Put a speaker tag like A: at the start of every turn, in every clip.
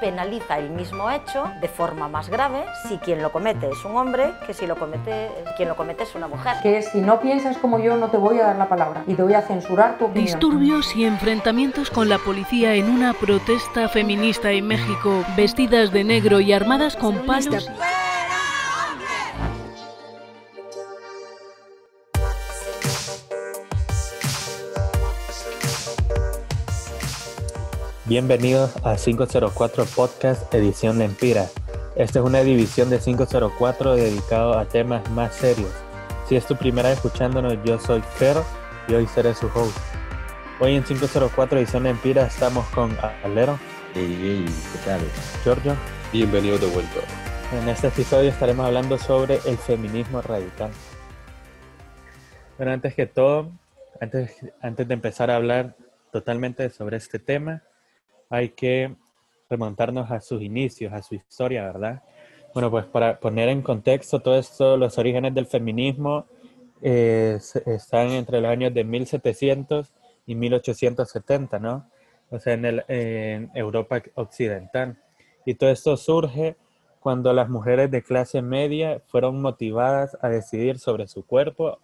A: penaliza el mismo hecho de forma más grave si quien lo comete es un hombre que si lo comete, quien lo comete es una mujer.
B: Que si no piensas como yo no te voy a dar la palabra y te voy a censurar tu opinión.
C: Disturbios y enfrentamientos con la policía en una protesta feminista en México, vestidas de negro y armadas con palos.
D: Bienvenidos a 504 Podcast Edición Empira. Esta es una división de 504 dedicado a temas más serios. Si es tu primera vez escuchándonos, yo soy Fer y hoy seré su host. Hoy en 504 Edición Empira estamos con Alero.
E: Hey, ¿qué tal?
D: Giorgio.
F: Bienvenido de vuelta.
D: En este episodio estaremos hablando sobre el feminismo radical. Bueno, antes que todo, antes, antes de empezar a hablar totalmente sobre este tema, hay que remontarnos a sus inicios, a su historia, ¿verdad? Bueno, pues para poner en contexto todo esto, los orígenes del feminismo eh, están entre los años de 1700 y 1870, ¿no? O sea, en, el, en Europa occidental. Y todo esto surge cuando las mujeres de clase media fueron motivadas a decidir sobre su cuerpo,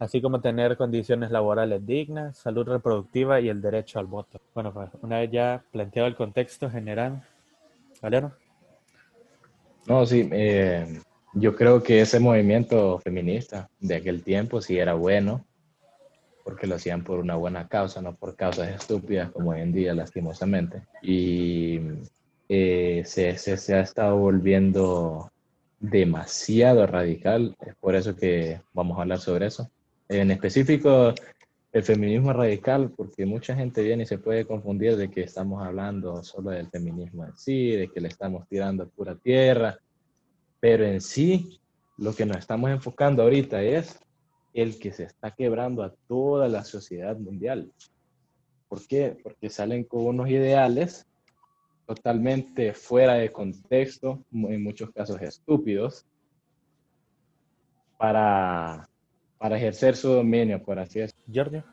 D: así como tener condiciones laborales dignas, salud reproductiva y el derecho al voto. Bueno, pues una vez ya planteado el contexto general, ¿Valero?
E: No, sí, eh, yo creo que ese movimiento feminista de aquel tiempo sí era bueno, porque lo hacían por una buena causa, no por causas estúpidas como hoy en día, lastimosamente. Y eh, se, se, se ha estado volviendo demasiado radical, es por eso que vamos a hablar sobre eso en específico el feminismo radical, porque mucha gente viene y se puede confundir de que estamos hablando solo del feminismo en sí, de que le estamos tirando pura tierra, pero en sí lo que nos estamos enfocando ahorita es el que se está quebrando a toda la sociedad mundial. ¿Por qué? Porque salen con unos ideales totalmente fuera de contexto, en muchos casos estúpidos, para para ejercer su dominio, por así decirlo.
D: Giorgio.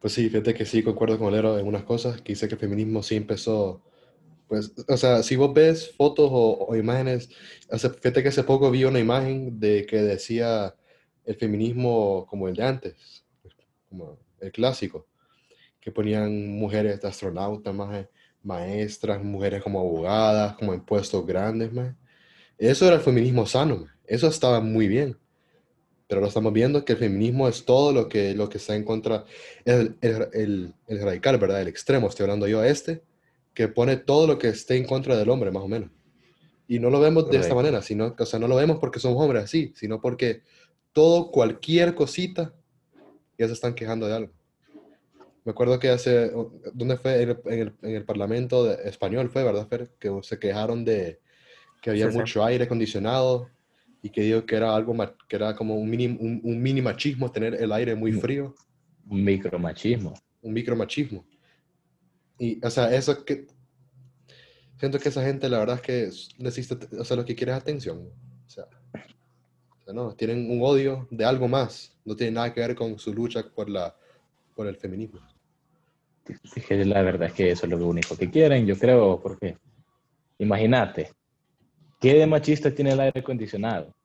F: Pues sí, fíjate que sí, concuerdo con Lero en unas cosas, que dice que el feminismo sí empezó, pues, o sea, si vos ves fotos o, imágenes, fíjate que hace poco vi una imagen de que decía el feminismo como el de antes, como el clásico, que ponían mujeres de astronautas, más maestras, mujeres como abogadas, como en puestos grandes, más. Eso era el feminismo sano, eso estaba muy bien pero lo estamos viendo que el feminismo es todo lo que, lo que está en contra, el, el, el, radical, ¿verdad? El extremo, estoy hablando yo a este, que pone todo lo que esté en contra del hombre, más o menos. Y no lo vemos de esta manera, sino, o sea, no lo vemos porque somos hombres así, sino porque todo, cualquier cosita, ya se están quejando de algo. Me acuerdo que hace, ¿dónde fue? En el, en el, Parlamento español fue, ¿verdad, Fer? Que se quejaron de que había mucho aire acondicionado y que digo que era algo que era como un mini, un, un mini machismo tener el aire muy frío.
E: Un micromachismo.
F: Un micromachismo. Y, o sea, eso que. Siento que esa gente, la verdad es que necesita, o sea, lo que quiere es atención. O sea, o sea, no, tienen un odio de algo más. No tiene nada que ver con su lucha por, la, por el feminismo.
E: La verdad es que eso es lo único que quieren, yo creo, porque imagínate, ¿qué de machista tiene el aire acondicionado?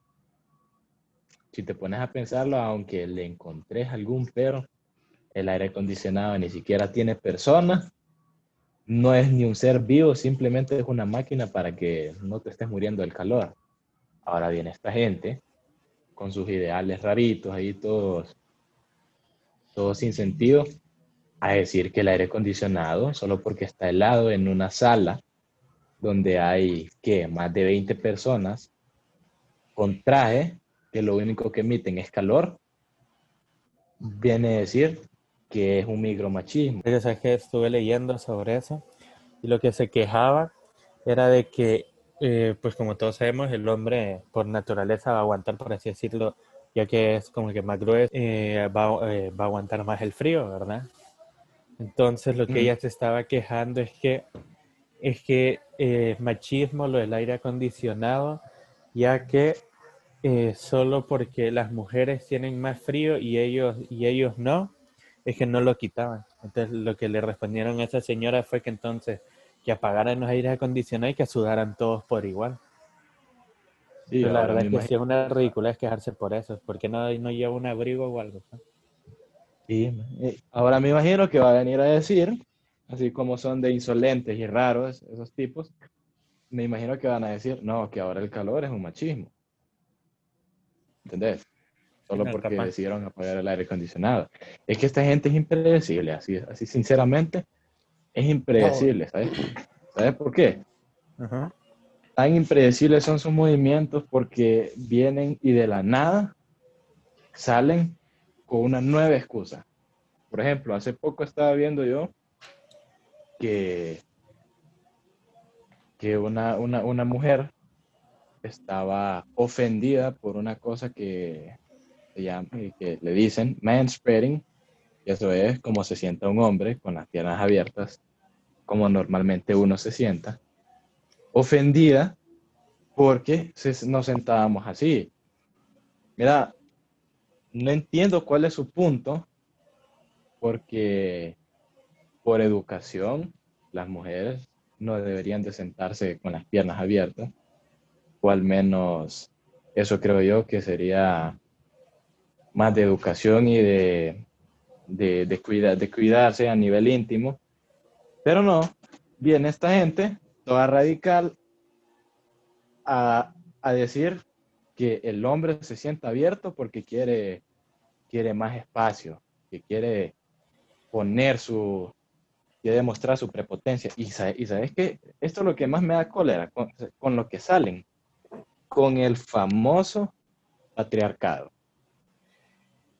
E: Si te pones a pensarlo, aunque le encontrés algún pero, el aire acondicionado ni siquiera tiene persona, no es ni un ser vivo, simplemente es una máquina para que no te estés muriendo del calor. Ahora viene esta gente con sus ideales raritos ahí todos, todos sin sentido, a decir que el aire acondicionado, solo porque está helado en una sala donde hay, que Más de 20 personas con traje, que lo único que emiten es calor, viene a decir que es un micromachismo.
D: Yo sé que estuve leyendo sobre eso y lo que se quejaba era de que, eh, pues como todos sabemos, el hombre por naturaleza va a aguantar, por así decirlo, ya que es como que más grueso, eh, va, eh, va, a aguantar más el frío, ¿verdad? Entonces lo que ella se estaba quejando es que es que machismo lo del aire acondicionado, ya que eh, solo porque las mujeres tienen más frío y ellos, y ellos no, es que no lo quitaban. Entonces lo que le respondieron a esa señora fue que entonces que apagaran los aires acondicionados y que sudaran todos por igual.
E: Sí,
D: la verdad es que sí es una ridiculez quejarse por eso. ¿Por qué no, no lleva un abrigo o algo?
E: Sí, eh, ahora me imagino que va a venir a decir, así como son de insolentes y raros esos tipos, me imagino que van a decir, no, que ahora el calor es un machismo. ¿Entendés? Solo
D: No,
E: porque
D: capaz.
E: decidieron apagar el aire acondicionado. Es que esta gente es impredecible, así, así sinceramente, es impredecible, ¿sabes? ¿Sabes por qué?
D: Ajá.
E: Tan impredecibles son sus movimientos porque vienen y de la nada salen con una nueva excusa. Por ejemplo, hace poco estaba viendo yo que, que una, una, una mujer estaba ofendida por una cosa que, se llama, que le dicen manspreading, y eso es como se sienta un hombre con las piernas abiertas, como normalmente uno se sienta, ofendida porque nos sentábamos así. Mira, no entiendo cuál es su punto, porque por educación las mujeres no deberían de sentarse con las piernas abiertas, o al menos eso creo yo que sería más de educación y de, de, de, cuida- de cuidarse a nivel íntimo. Pero no, viene esta gente, toda radical, a, a decir que el hombre se sienta abierto porque quiere, quiere más espacio, que quiere poner su, quiere demostrar su prepotencia. Y, y sabes que esto es lo que más me da cólera, con, con lo que salen, con el famoso patriarcado.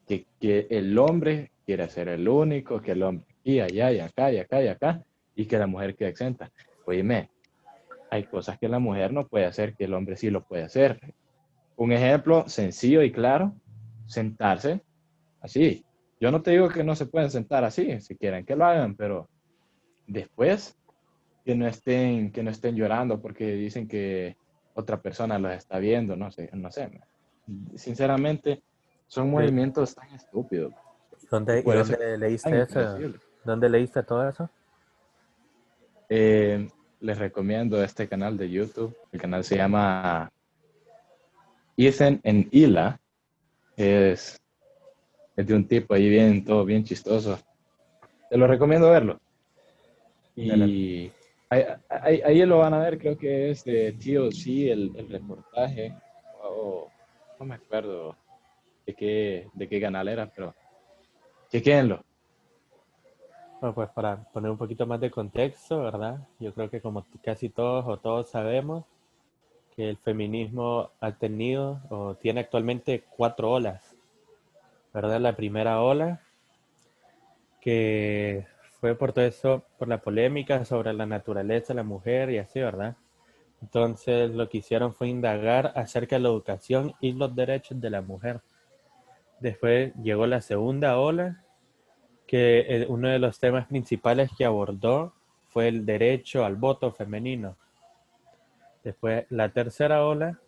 E: Que, que el hombre quiere ser el único, que el hombre aquí, allá y acá y acá y acá, y que la mujer quede exenta. Oíme, hay cosas que la mujer no puede hacer que el hombre sí lo puede hacer. Un ejemplo sencillo y claro, sentarse así. Yo no te digo que no se pueden sentar así, si quieren que lo hagan, pero después que no estén, que no estén llorando porque dicen que otra persona los está viendo, no sé, no sé. Sinceramente, son movimientos tan estúpidos.
D: ¿Dónde, y dónde leíste eso? ¿Dónde leíste todo eso?
E: Eh, les recomiendo este canal de YouTube. El canal se llama Ethan en Ila. Es, es de un tipo ahí bien, todo bien chistoso. Te lo recomiendo verlo. Y ahí, ahí, ahí lo van a ver, creo que es de TLC, el, el reportaje. O, no me acuerdo de qué, de qué canal era, pero chequéenlo.
D: Bueno, pues para poner un poquito más de contexto, ¿verdad? Yo creo que como casi todos o todos sabemos que el feminismo ha tenido o tiene actualmente cuatro olas, ¿verdad? La primera ola que fue por todo eso, por la polémica sobre la naturaleza de la mujer y así, ¿verdad? Entonces lo que hicieron fue indagar acerca de la educación y los derechos de la mujer. Después llegó la segunda ola, que eh, uno de los temas principales que abordó fue el derecho al voto femenino. Después la tercera ola,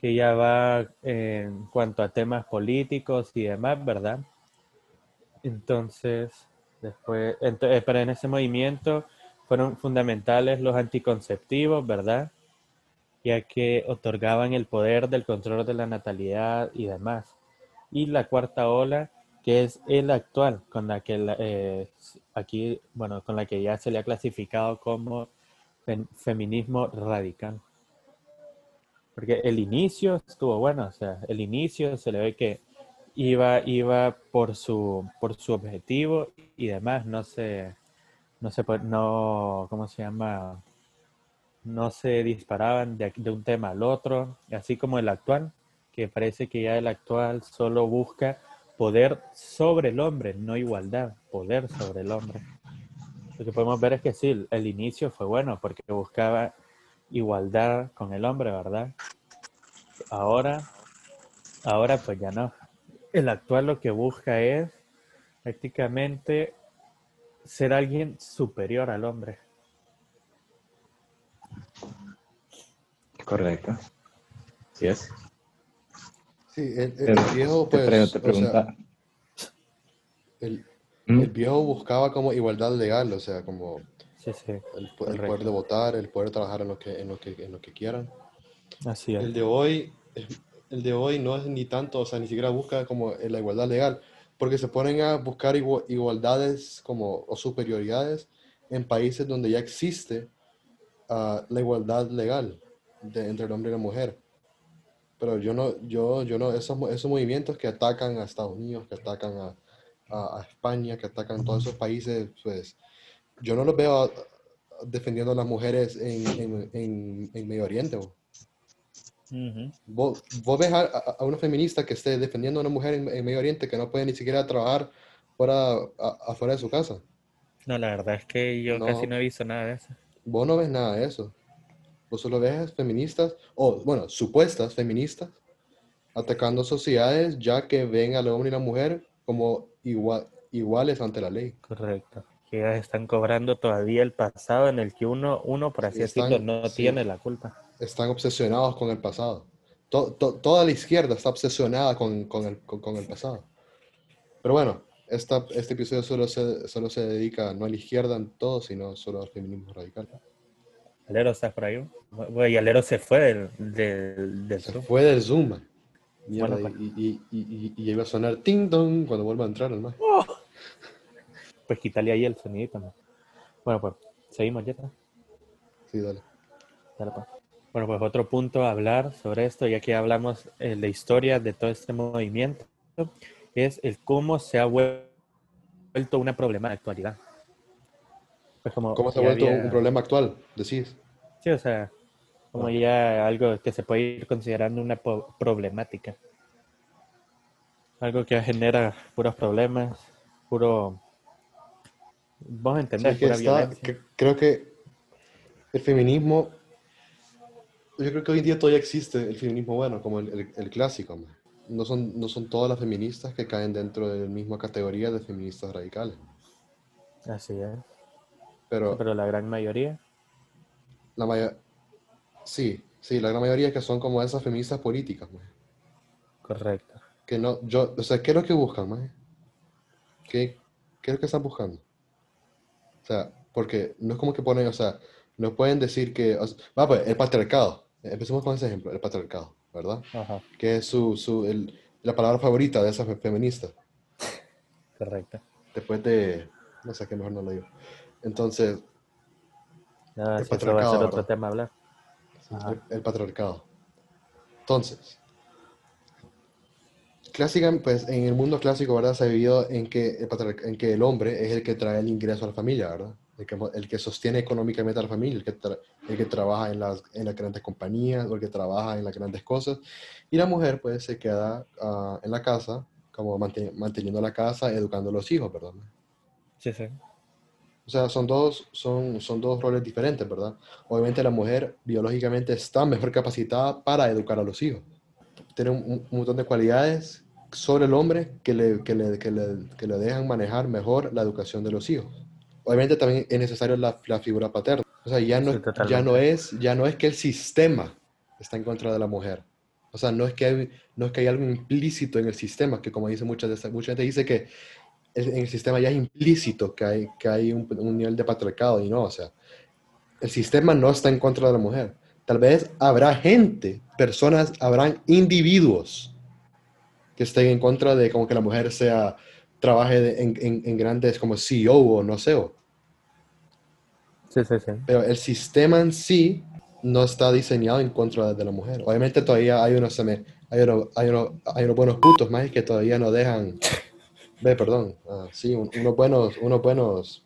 D: que ya va eh, en cuanto a temas políticos y demás, ¿verdad? Entonces, después, ento- eh, pero en ese movimiento fueron fundamentales los anticonceptivos, ¿verdad? Ya que otorgaban el poder del control de la natalidad y demás. Y la cuarta ola, que es el actual, con la que eh, aquí, bueno, con la que ya se le ha clasificado como feminismo radical. Porque el inicio estuvo bueno, o sea, el inicio se le ve que iba, iba por su, por su objetivo y demás, no se, no se, no, ¿cómo se llama? No se disparaban de, de un tema al otro, así como el actual, que parece que ya el actual solo busca poder sobre el hombre, no igualdad, poder sobre el hombre. Lo que podemos ver es que sí, el inicio fue bueno porque buscaba igualdad con el hombre, ¿verdad? Ahora, ahora pues ya no. El actual lo que busca es prácticamente ser alguien superior al hombre.
E: Correcto. ¿Sí es?
F: Sí, el, viejo,
E: te,
F: pues,
E: pre- te
F: o sea,
E: pregunta.
F: el,
E: ¿Mm?
F: el viejo buscaba como igualdad legal, o sea, como
D: Sí, sí.
F: El, po- el poder de votar, el poder trabajar en lo que, en lo que, en lo que quieran.
D: Así es.
F: El de hoy, es- el de hoy no es ni tanto, o sea, ni siquiera busca como la igualdad legal, porque se ponen a buscar igu- igualdades como, o superioridades en países donde ya existe ah, la igualdad legal de, entre el hombre y la mujer. Pero yo no, yo, yo no, esos, esos movimientos que atacan a Estados Unidos, que atacan a, a- a España, que atacan todos esos países, pues yo no los veo ah, defendiendo a las mujeres en, en, en, en Medio Oriente. Vos, vos ves a, a- una feminista que esté defendiendo a una mujer en, en Medio Oriente que no puede ni siquiera trabajar fuera, a- afuera de su casa.
D: No, la verdad es que yo
F: No.
D: casi no he visto nada de eso.
F: Vos no ves nada de eso. Vos solo ves feministas, o bueno, supuestas feministas, atacando sociedades ya que ven al hombre y la mujer como igua- iguales ante la ley.
D: Correcto. Que ellas están cobrando todavía el pasado en el que uno, uno por así decirlo, no
F: sí.
D: tiene la culpa.
F: Están obsesionados con el pasado. To- to- toda la izquierda está obsesionada con, con el, con- con el pasado. Pero bueno, esta, este episodio solo se, solo se dedica no a la izquierda en todo, sino solo al feminismo radical.
D: Alero, ¿estás por ahí? Bueno, y Alero se fue del, del, del
F: Se
D: Zoom.
F: fue del Zoom. man. Mierda,
D: Bueno,
F: y, y, y, y- y iba a sonar ting dong cuando vuelva a entrar el man.
D: Pues quítale ahí el sonidito. ¿no? Bueno, pues seguimos ya. está.
F: Sí, dale.
D: Dale, pues. Bueno, pues otro punto a hablar sobre esto, ya que hablamos eh, de historia de todo este movimiento, es el cómo se ha vuel- vuelto una problema de actualidad. Pues como
F: ¿Cómo se ha vuelto
D: había-
F: un problema actual? Decís.
D: Sí, o sea, como ya algo que se puede ir considerando una problemática. Algo que genera puros problemas, puro... Vos
F: Sí,
D: entendés,
F: es que
D: pura
F: está-
D: violencia.
F: que- creo que el feminismo, yo creo que hoy en día todavía existe el feminismo bueno, como el, el- el clásico. man. No son, no son todas las feministas que caen dentro de la misma categoría de feministas radicales.
D: Así es.
F: Pero
D: Pero la gran mayoría,
F: la mayoría, sí, sí, la gran mayoría que son como esas feministas políticas. man.
D: correcto.
F: Que no, yo, o sea, ¿qué es lo que buscan, man? ¿Qué, qué es lo que están buscando? O sea, porque no es como que ponen, o sea, no pueden decir que, o sea, va, pues, el patriarcado. Empecemos con ese ejemplo, el patriarcado, ¿verdad?
D: Ajá,
F: Que es su, su, el- la palabra favorita de esas fe- feministas.
D: correcto.
F: Después de, no sé, qué mejor no lo digo. Entonces,
D: No,
F: El
D: si eso va a ser
F: patriarcado,
D: otro tema hablar.
F: el, el patriarcado. Entonces, clásica, pues en el mundo clásico, ¿verdad? Se ha vivido en que, el en que el hombre es el que trae el ingreso a la familia, ¿verdad? El que, el que sostiene económicamente a la familia, el que, tra- el que trabaja en las, en las grandes compañías o el que trabaja en las grandes cosas. Y la mujer, pues, se queda ah, en la casa, como mante- manteniendo la casa, educando a los hijos, ¿verdad?
D: Sí, sí.
F: O sea, son dos, son, son dos roles diferentes, ¿verdad? Obviamente la mujer biológicamente está mejor capacitada para educar a los hijos. Tiene un, un montón de cualidades sobre el hombre que le, que, le, que, le, que le dejan manejar mejor la educación de los hijos. Obviamente también es necesario la, la figura paterna. O sea, ya no,
D: Sí,
F: ya, no es, ya no es que el sistema está en contra de la mujer. O sea, no es que hay, no es que hay algo implícito en el sistema, que como dice mucha, mucha gente dice que el- en el sistema ya es implícito que hay, que hay un, un nivel de patriarcado y no, o sea, el sistema no está en contra de la mujer. Tal vez habrá gente, personas, habrán individuos que estén en contra de como que la mujer sea, trabaje de- en, en- en grandes como CEO o no sé, o-
D: Sí, sí, sí.
F: pero el sistema en sí no está diseñado en contra de la mujer. Obviamente todavía hay unos, hay unos, hay unos, hay unos buenos putos más que todavía no dejan, ve, perdón, ah, sí, un- unos buenos, unos buenos,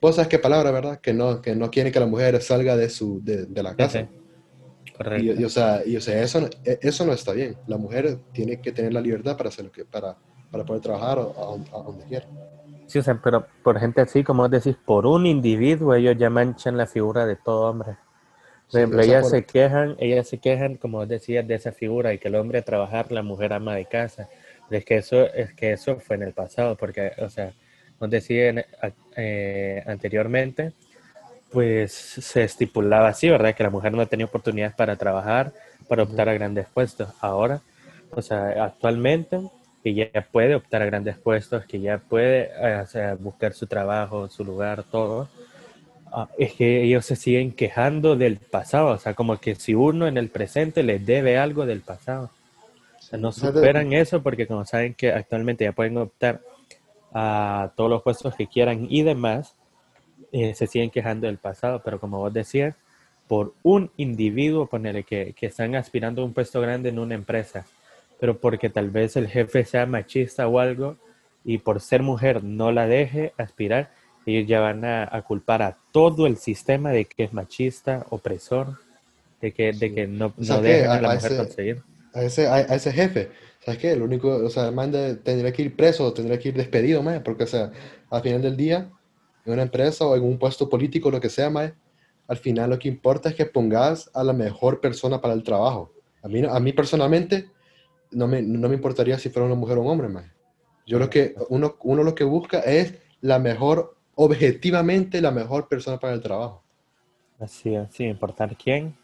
F: vos sabes qué palabra, ¿verdad? Que no, que no quieren que la mujer salga de su, de, de la
D: Sí,
F: casa.
D: sí. Correcto.
F: Y, y, o sea, y, o sea eso, e- eso no está bien. La mujer tiene que tener la libertad para hacer lo que, para, para poder trabajar a, a- a donde quiera.
D: Sí, o sea, pero por gente así, como decís, por un individuo, ellos ya manchan la figura de todo hombre. Por ejemplo, ellas
F: por-
D: se quejan, ellas se quejan, como decías, de esa figura y que el hombre a trabajar, la mujer ama de casa. Es que eso, es que eso fue en el pasado, porque, o sea, en- a- eh, anteriormente, pues se estipulaba así, ¿verdad? Que la mujer no tenía oportunidades para trabajar, para optar a grandes puestos. Ahora, o sea, actualmente, que ya puede optar a grandes puestos, que ya puede eh, o sea, buscar su trabajo, su lugar, todo. Ah, es que ellos se siguen quejando del pasado, o sea, como que si uno en el presente les debe algo del pasado. O sea, no superan eso porque como saben que actualmente ya pueden optar a todos los puestos que quieran y demás, eh, se siguen quejando del pasado, pero como vos decías, por un individuo, ponerle que, que están aspirando a un puesto grande en una empresa, pero porque tal vez el jefe sea machista o algo y por ser mujer no la deje aspirar, ellos ya van a, culpar a todo el sistema de que es machista, opresor, de que, de que no, no dejan a, la mujer conseguir.
F: A ese, a, ese jefe, ¿sabes qué? El único, o sea, manda, tendría que ir preso, tendría que ir despedido, más porque, o sea, al final del día, en una empresa o en un puesto político, lo que sea, más al final lo que importa es que pongas a la mejor persona para el trabajo. A mí, a mí personalmente, no me, no me importaría si fuera una mujer o un hombre, más. Yo lo que, uno, uno lo que busca es la mejor objetivamente la mejor persona para el trabajo.
D: Así es, sin importar quién,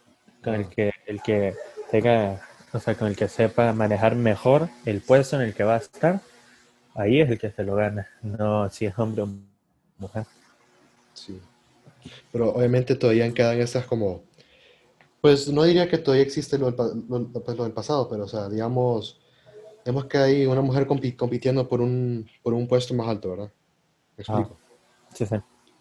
D: con el que, el que tenga, o sea, con el que sepa manejar mejor el puesto en el que va a estar, ahí es el que se lo gana, no si es hombre o mujer.
F: Sí. Pero obviamente todavía quedan esas como, pues no diría que todavía existe lo del, pues, pasado, pero o sea, digamos, vemos que hay una mujer compitiendo por un, por un puesto más alto, ¿verdad? ¿Me explico?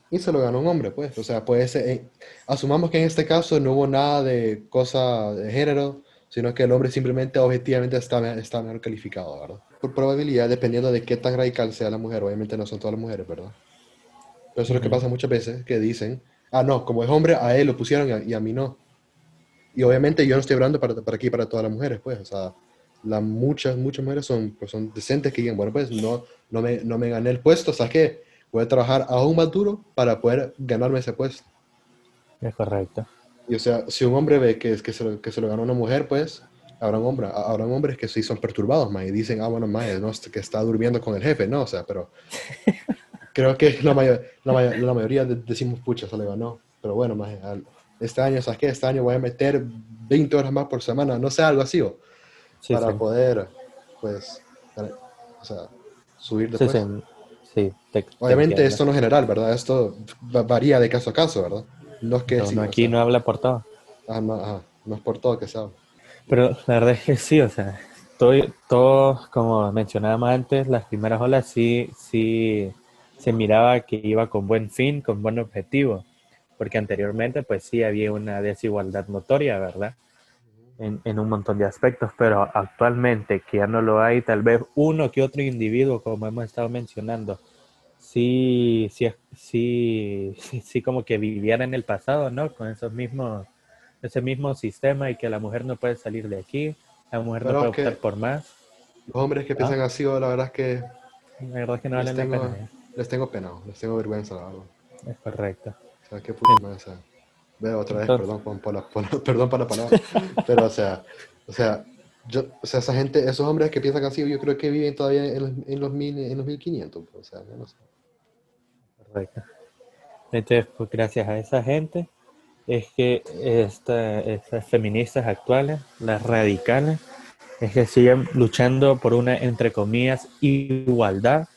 F: Y se lo ganó un hombre, pues. O sea, pues eh, asumamos que en este caso no hubo nada de cosa de género, sino que el hombre simplemente objetivamente está, está mejor calificado, ¿verdad? Por probabilidad, dependiendo de qué tan radical sea la mujer, obviamente no son todas las mujeres, ¿verdad? Pero eso es lo que pasa muchas veces, que dicen, ah, no, como es hombre, a él lo pusieron y a, mí no. Y obviamente yo no estoy hablando para, para aquí, para todas las mujeres, pues, o sea, la, muchas, muchas mujeres son, pues, son decentes que digan, bueno, pues no, no, me, no me gané el puesto, o sea, que voy a trabajar aún más duro para poder ganarme ese puesto.
D: Es correcto.
F: Y o sea, si un hombre ve que, que, se, lo, que se lo ganó una mujer, pues habrá un hombre, habrá hombres que sí son perturbados, ma, y dicen, ah, bueno, ma, no, que está durmiendo con el jefe, no, o sea, pero creo que la, mayor, la, la, mayoría decimos, pucha, se le ganó, pero bueno, ma, este año, ¿sabes qué? Este año voy a meter 20 horas más por semana, no sé, algo así, o, para poder, pues, o sea, subir de puesto. Obviamente esto no es general, ¿verdad? Esto varía de caso a caso, ¿verdad?
D: No es que... aquí no habla por todo.
F: Ah, no, no es por todo que se habla.
D: Pero la verdad es que sí, o sea, todo, todo, como mencionábamos antes, las primeras olas sí, sí se miraba que iba con buen fin, con buen objetivo, porque anteriormente pues sí había una desigualdad notoria, ¿verdad? En, en, un montón de aspectos, pero actualmente que ya no lo hay, tal vez uno que otro individuo, como hemos estado mencionando, sí, sí, sí, sí, como que viviera en el pasado, ¿no? Con esos mismos, ese mismo sistema y que la mujer no puede salir de aquí, la mujer no puede optar por más.
F: Los hombres que piensan ¿Ah? así, la verdad es que...
D: La verdad es que no valen la pena. ¿eh?
F: Les tengo pena, les tengo vergüenza, la verdad.
D: Es correcto.
F: O sea, qué puta más, Veo otra vez, perdón, por, la, perdón por la palabra, pero o sea, o sea, yo, o sea, esa gente, esos hombres que piensan así, yo creo que viven todavía en los, en los, mil, en los 1500, o sea, no sé.
D: Entonces, pues gracias a esa gente es que estas feministas actuales, las radicales, es que siguen luchando por una, entre comillas, igualdad,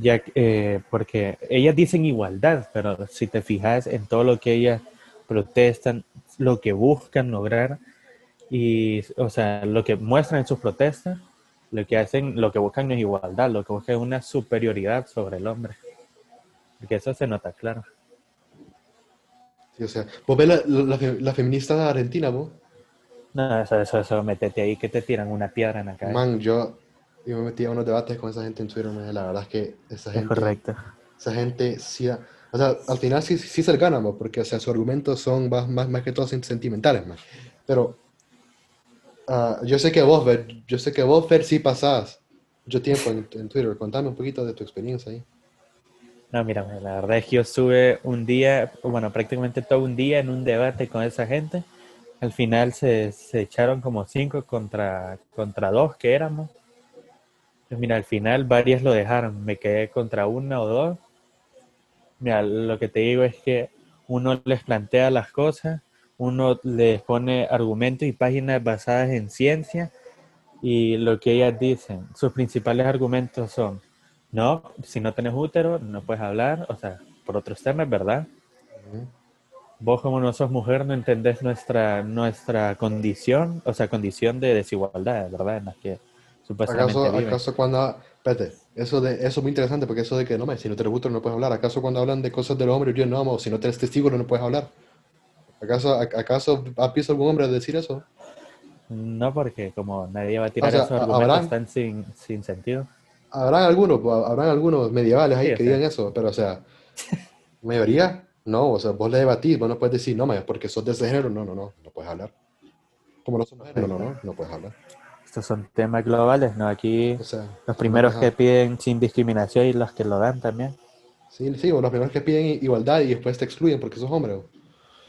D: ya eh, porque ellas dicen igualdad, pero si te fijas en todo lo que ellas protestan, lo que buscan lograr, y, o sea, lo que muestran en sus protestas, lo que hacen, lo que buscan no es igualdad, lo que buscan es una superioridad sobre el hombre. Porque eso se nota, claro.
F: Sí, o sea, ¿vos ves la, la, feminista argentina, vos?
D: No, eso, eso, eso, métete ahí que te tiran una piedra en la cabeza.
F: Man, yo, yo me metí a unos debates con esa gente en Twitter, la verdad es que esa gente...
D: Es correcto.
F: Esa gente sí... O sea, al final sí, sí se le gana, porque o sea, sus argumentos son más, más, más que todos sentimentales, man. Pero uh, yo sé que vos, Ver, yo sé que vos, Fer, sí pasás mucho tiempo en, en Twitter. Contame un poquito de tu experiencia ahí.
D: No, mira, la verdad es que yo estuve un día, bueno, prácticamente todo un día en un debate con esa gente. Al final se, se echaron como cinco contra, contra dos que éramos. Pues mira, al final varias lo dejaron. Me quedé contra una o dos. Mira, lo que te digo es que uno les plantea las cosas, uno les pone argumentos y páginas basadas en ciencia y lo que ellas dicen, sus principales argumentos son no, si no tenés útero, no puedes hablar, o sea, por otros temas, ¿verdad? Vos como no sos mujer no entendés nuestra, nuestra condición, o sea, condición de desigualdad, ¿verdad? En la que supuestamente
F: ¿Acaso,
D: viven.
F: acaso cuando... Espérate, eso, de, eso es muy interesante porque eso de que no, me, si no te gusta no puedes hablar. ¿Acaso cuando hablan de cosas del hombre, yo no, mo, si no tienes testigo no puedes hablar? ¿Acaso, a- acaso has visto algún hombre decir eso?
D: No, porque como nadie va a tirar
F: O sea,
D: esos argumentos
F: habrán-
D: tan sin, sin sentido.
F: Habrán algunos, pues, habrán algunos medievales ahí
D: Sí,
F: que digan eso, pero o sea, mayoría, no, o sea, vos le debatís, vos no puedes decir, no, ma, porque sos de ese género, no, no, no, no puedes hablar. Como no sos mujer, no, no, no, no puedes hablar.
D: Estos son temas globales, ¿no? Aquí
F: O sea,
D: los primeros
F: ajá.
D: que piden sin discriminación y los que lo dan también.
F: Sí, sí, o los primeros que piden igualdad y después te excluyen porque sos hombre.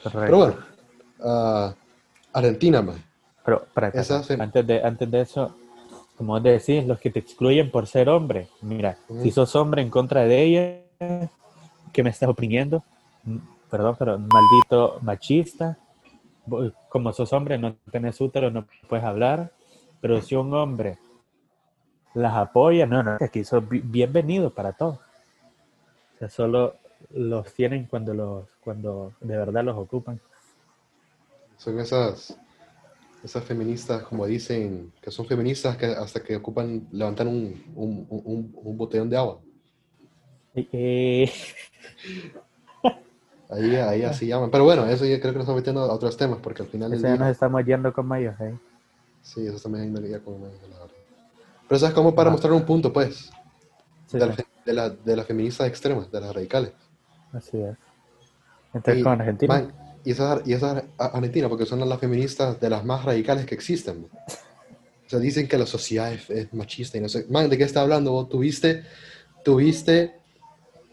D: Correcto.
F: Pero bueno, ah, Argentina, man.
D: Pero, para
F: Esa se-
D: antes, de, antes de eso, como decís, los que te excluyen por ser hombre. Mira, si sos hombre en contra de ella, que me estás oprimiendo, Mm, perdón, pero maldito machista, como sos hombre no tenés útero, no puedes hablar, pero si un hombre las apoya, no, no, aquí sos bi- bienvenido para todos. O sea, solo los tienen cuando los cuando de verdad los ocupan.
F: Son esas, esas feministas, como dicen, que son feministas que hasta que ocupan, levantan un, un, un, un botellón de agua.
D: Y-
F: Ahí, ahí así llaman. Pero bueno, eso yo creo que nos estamos metiendo a otros temas, porque al final del día,
D: nos estamos yendo con ellos, ¿eh?
F: Sí, eso también yendo ya con la verdad. Pero eso es como para
D: Ajá.
F: mostrar un punto, pues,
D: Sí,
F: de, la,
D: sí,
F: de, la- de las feministas extremas, de las radicales.
D: así es. Entonces,
F: Y,
D: con Argentina,
F: man, y esas, y esas Argentina, porque son las feministas de las más radicales que existen. man. O sea, dicen que la sociedad es, es machista y no sé. Man, ¿de qué está hablando? Vos tuviste, tuviste,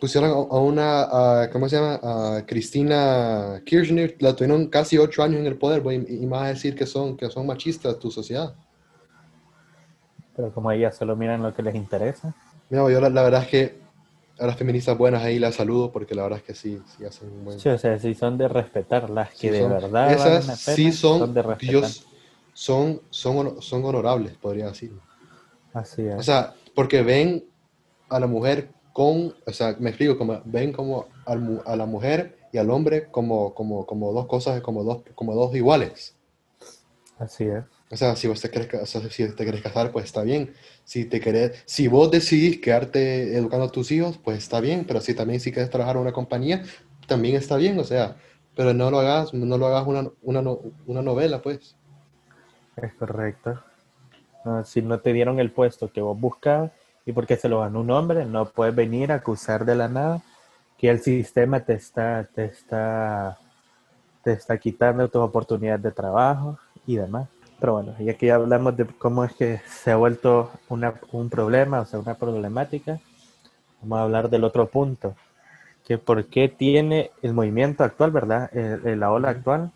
F: pusieron a una, a- ¿cómo se llama? A Cristina Kirchner, la tuvieron casi ocho años en el poder, y, y vas a decir que son, que son machistas tu sociedad.
D: pero como ellas solo miran lo que les interesa.
F: Mira, yo la, la verdad es que a las feministas buenas ahí las saludo porque la verdad es que sí, sí hacen un buen...
D: Sí, o sea, sí son de respetar, las que
F: Sí
D: de
F: son-
D: verdad valen
F: esas
D: la pena,
F: sí son,
D: de respetar.
F: Dios, son, son, son honorables, podría decir.
D: Así es.
F: O sea, porque ven a la mujer con, o sea, me explico, como ven como al a la mujer y al hombre como, como, como dos cosas, como dos, como dos iguales.
D: así es.
F: O sea, si vos te querés, o sea, si te querés casar, pues está bien. Si te querés, si vos decidís quedarte educando a tus hijos, pues está bien. Pero si también si querés trabajar en una compañía, también está bien. O sea, pero no lo hagas, no lo hagas una, una, una novela, pues.
D: Es correcto. No, si no te dieron el puesto que vos buscabas y porque se lo ganó un hombre, no puedes venir a acusar de la nada que el sistema te está, te está, te está quitando tus oportunidades de trabajo y demás. Pero bueno, ya que ya hablamos de cómo es que se ha vuelto una- un problema, o sea, una problemática, vamos a hablar del otro punto, que por qué tiene el movimiento actual, ¿verdad? La ola actual,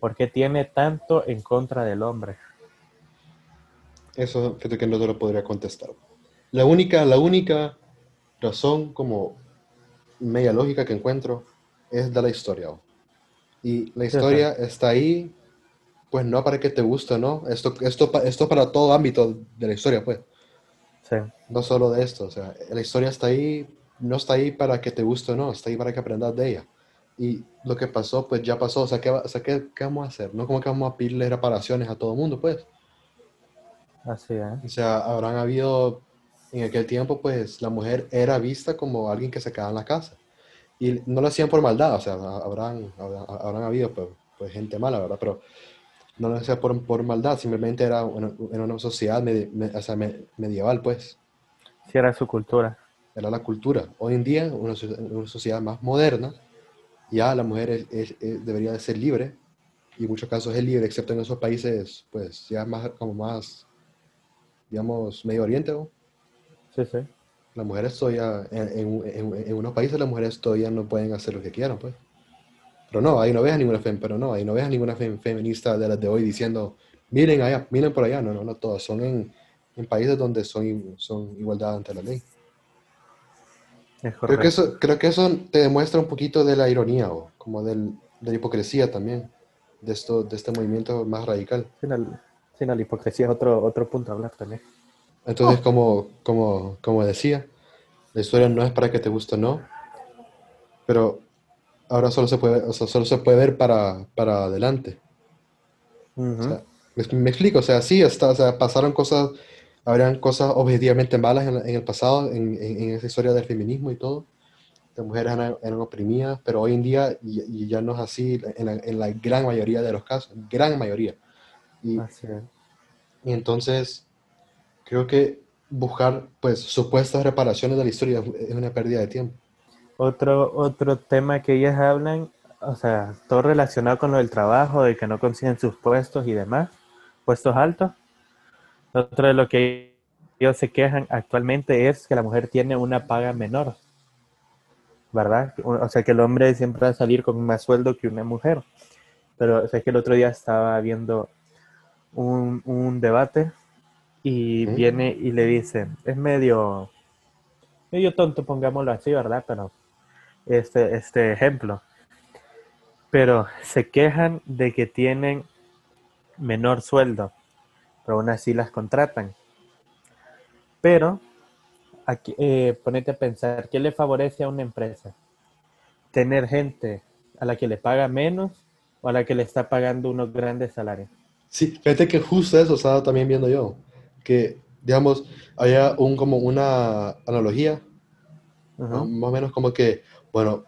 D: ¿por qué tiene tanto en contra del hombre?
F: Eso fíjate que no te lo podría contestar. La única, la única razón como media lógica que encuentro es de la historia. Y la historia está ahí, pues no para que te guste no. Esto, esto, esto para todo ámbito de la historia, pues.
D: Sí,
F: No solo de esto. O sea, la historia está ahí, no está ahí para que te guste no, está ahí para que aprendas de ella. Y lo que pasó, pues ya pasó. O sea, ¿qué, o sea, ¿qué, qué vamos a hacer? No como que vamos a pedirle reparaciones a todo el mundo, pues.
D: así es.
F: O sea, habrán habido, en aquel tiempo, pues la mujer era vista como alguien que se quedaba en la casa. Y no lo hacían por maldad, o sea, habrán, habrán, habrán habido pues, pues, gente mala, ¿verdad? Pero no lo hacían por, por maldad, simplemente era una, era una sociedad medi- me- o sea, me- medieval, pues.
D: Si era su cultura.
F: Era la cultura. Hoy en día, una, una sociedad más moderna, ya la mujer es- es- es- debería de ser libre, y en muchos casos es libre, excepto en esos países, pues, ya más, como más, digamos, Medio Oriente, ¿no?
D: Sí, sí.
F: Las mujeres todavía, en, en- en- unos países las mujeres todavía no pueden hacer lo que quieran, pues. Pero no, ahí no veas ninguna fem, pero no, ahí no veas ninguna fem- feminista de las de hoy diciendo, miren allá, miren por allá. No, no, no, todas son en, en países donde son, son igualdad ante la ley.
D: Es
F: Creo que eso, creo que eso te demuestra un poquito de la ironía o como del, de la hipocresía también de esto, de este movimiento más radical.
D: Sí, la hipocresía es otro, otro punto a hablar también.
F: Entonces, como, como, como decía, la historia no es para que te guste o no, pero ahora solo se puede, o sea, solo se puede ver para, para adelante. O sea, me, me explico, o sea, sí, está, o sea, pasaron cosas, habrían cosas objetivamente malas en, en el pasado, en, en- en esa historia del feminismo y todo. Las mujeres eran, eran oprimidas, pero hoy en día y, y ya no es así en la, en la gran mayoría de los casos, gran mayoría. Y,
D: Así es.
F: y entonces, creo que buscar, pues, supuestas reparaciones de la historia es una pérdida de tiempo.
D: Otro, otro tema que ellas hablan, o sea, todo relacionado con lo del trabajo, de que no consiguen sus puestos y demás, puestos altos. Otro de lo que ellos se quejan actualmente es que la mujer tiene una paga menor, ¿verdad? O sea, que el hombre siempre va a salir con más sueldo que una mujer. Pero o sea, que el otro día estaba viendo un, un debate y viene y le dice, es medio, medio tonto, pongámoslo así, ¿verdad? Pero este, este ejemplo. Pero se quejan de que tienen menor sueldo, pero aún así las contratan. Pero, aquí, eh, ponete a pensar, ¿qué le favorece a una empresa? ¿Tener gente a la que le paga menos o a la que le está pagando unos grandes salarios?
F: Sí, fíjate que justo eso estaba también viendo yo, que, digamos, había un, como una analogía, ¿no? Más o menos como que, bueno,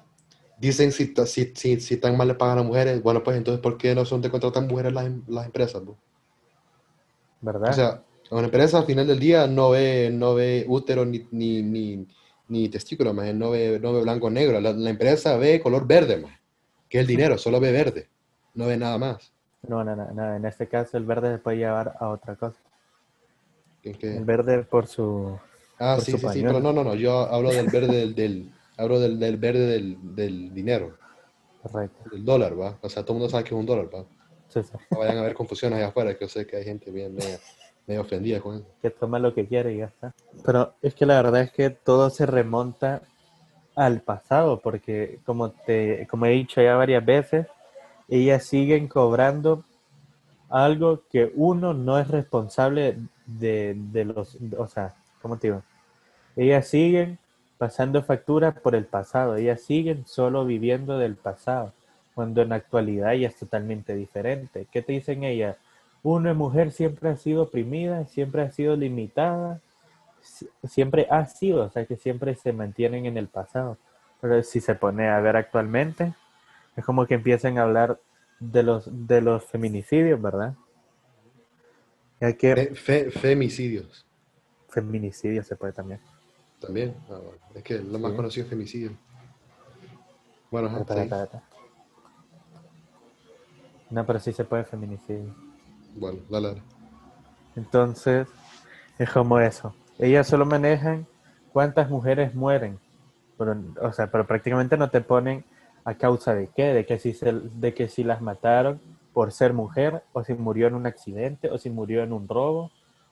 F: dicen si, si, si, si tan mal le pagan a mujeres, bueno, pues entonces, ¿por qué no son de contratar mujeres las, las empresas?
D: ¿Verdad?
F: O sea, una empresa al final del día no ve, no ve útero ni, ni, ni, ni testículo, más, no ve, no ve blanco o negro, la, la empresa ve color verde, más, que es el dinero, solo ve verde, no ve nada más.
D: no, no, no, no, en este caso el verde se puede llevar a otra cosa.
F: Que- que-
D: El verde por su...
F: Ah,
D: por
F: sí,
D: su
F: sí, sí,
D: pañuelo.
F: pero no, no, no, yo hablo del verde del, del- hablo del, del verde del, del dinero,
D: Correcto.
F: del dólar, ¿va? O sea, todo el mundo sabe que es un dólar, ¿va?
D: Sí, sí.
F: No vayan a haber confusiones allá afuera, que yo sé que hay gente bien medio, medio ofendida con eso.
D: que toma lo que quiere y ya está. Pero es que la verdad es que todo se remonta al pasado, porque como te, como he dicho ya varias veces, ellas siguen cobrando algo que uno no es responsable de, los, o sea, ¿cómo te digo? Ellas siguen pasando facturas por el pasado, ellas siguen solo viviendo del pasado, cuando en la actualidad ya es totalmente diferente. ¿Qué te dicen ellas? Una mujer siempre ha sido oprimida, siempre ha sido limitada, si- siempre ha sido, o sea que siempre se mantienen en el pasado. Pero si se pone a ver actualmente, es como que empiezan a hablar de los, de los feminicidios, ¿verdad? Ya que
F: Fe- fe- femicidios,
D: feminicidio se puede también.
F: también. Ah, bueno, Es que lo más
D: Sí.
F: conocido es femicidio. Bueno, ajá,
D: Espera,
F: sí.
D: espera, espera. No, pero sí se puede feminicidio.
F: Bueno, dale, dale.
D: Entonces, es como eso. Ellas solo manejan cuántas mujeres mueren. Pero, o sea, pero prácticamente no te ponen a causa de qué, de que si se, de que si las mataron por ser mujer, o si murió en un accidente, o si murió en un robo,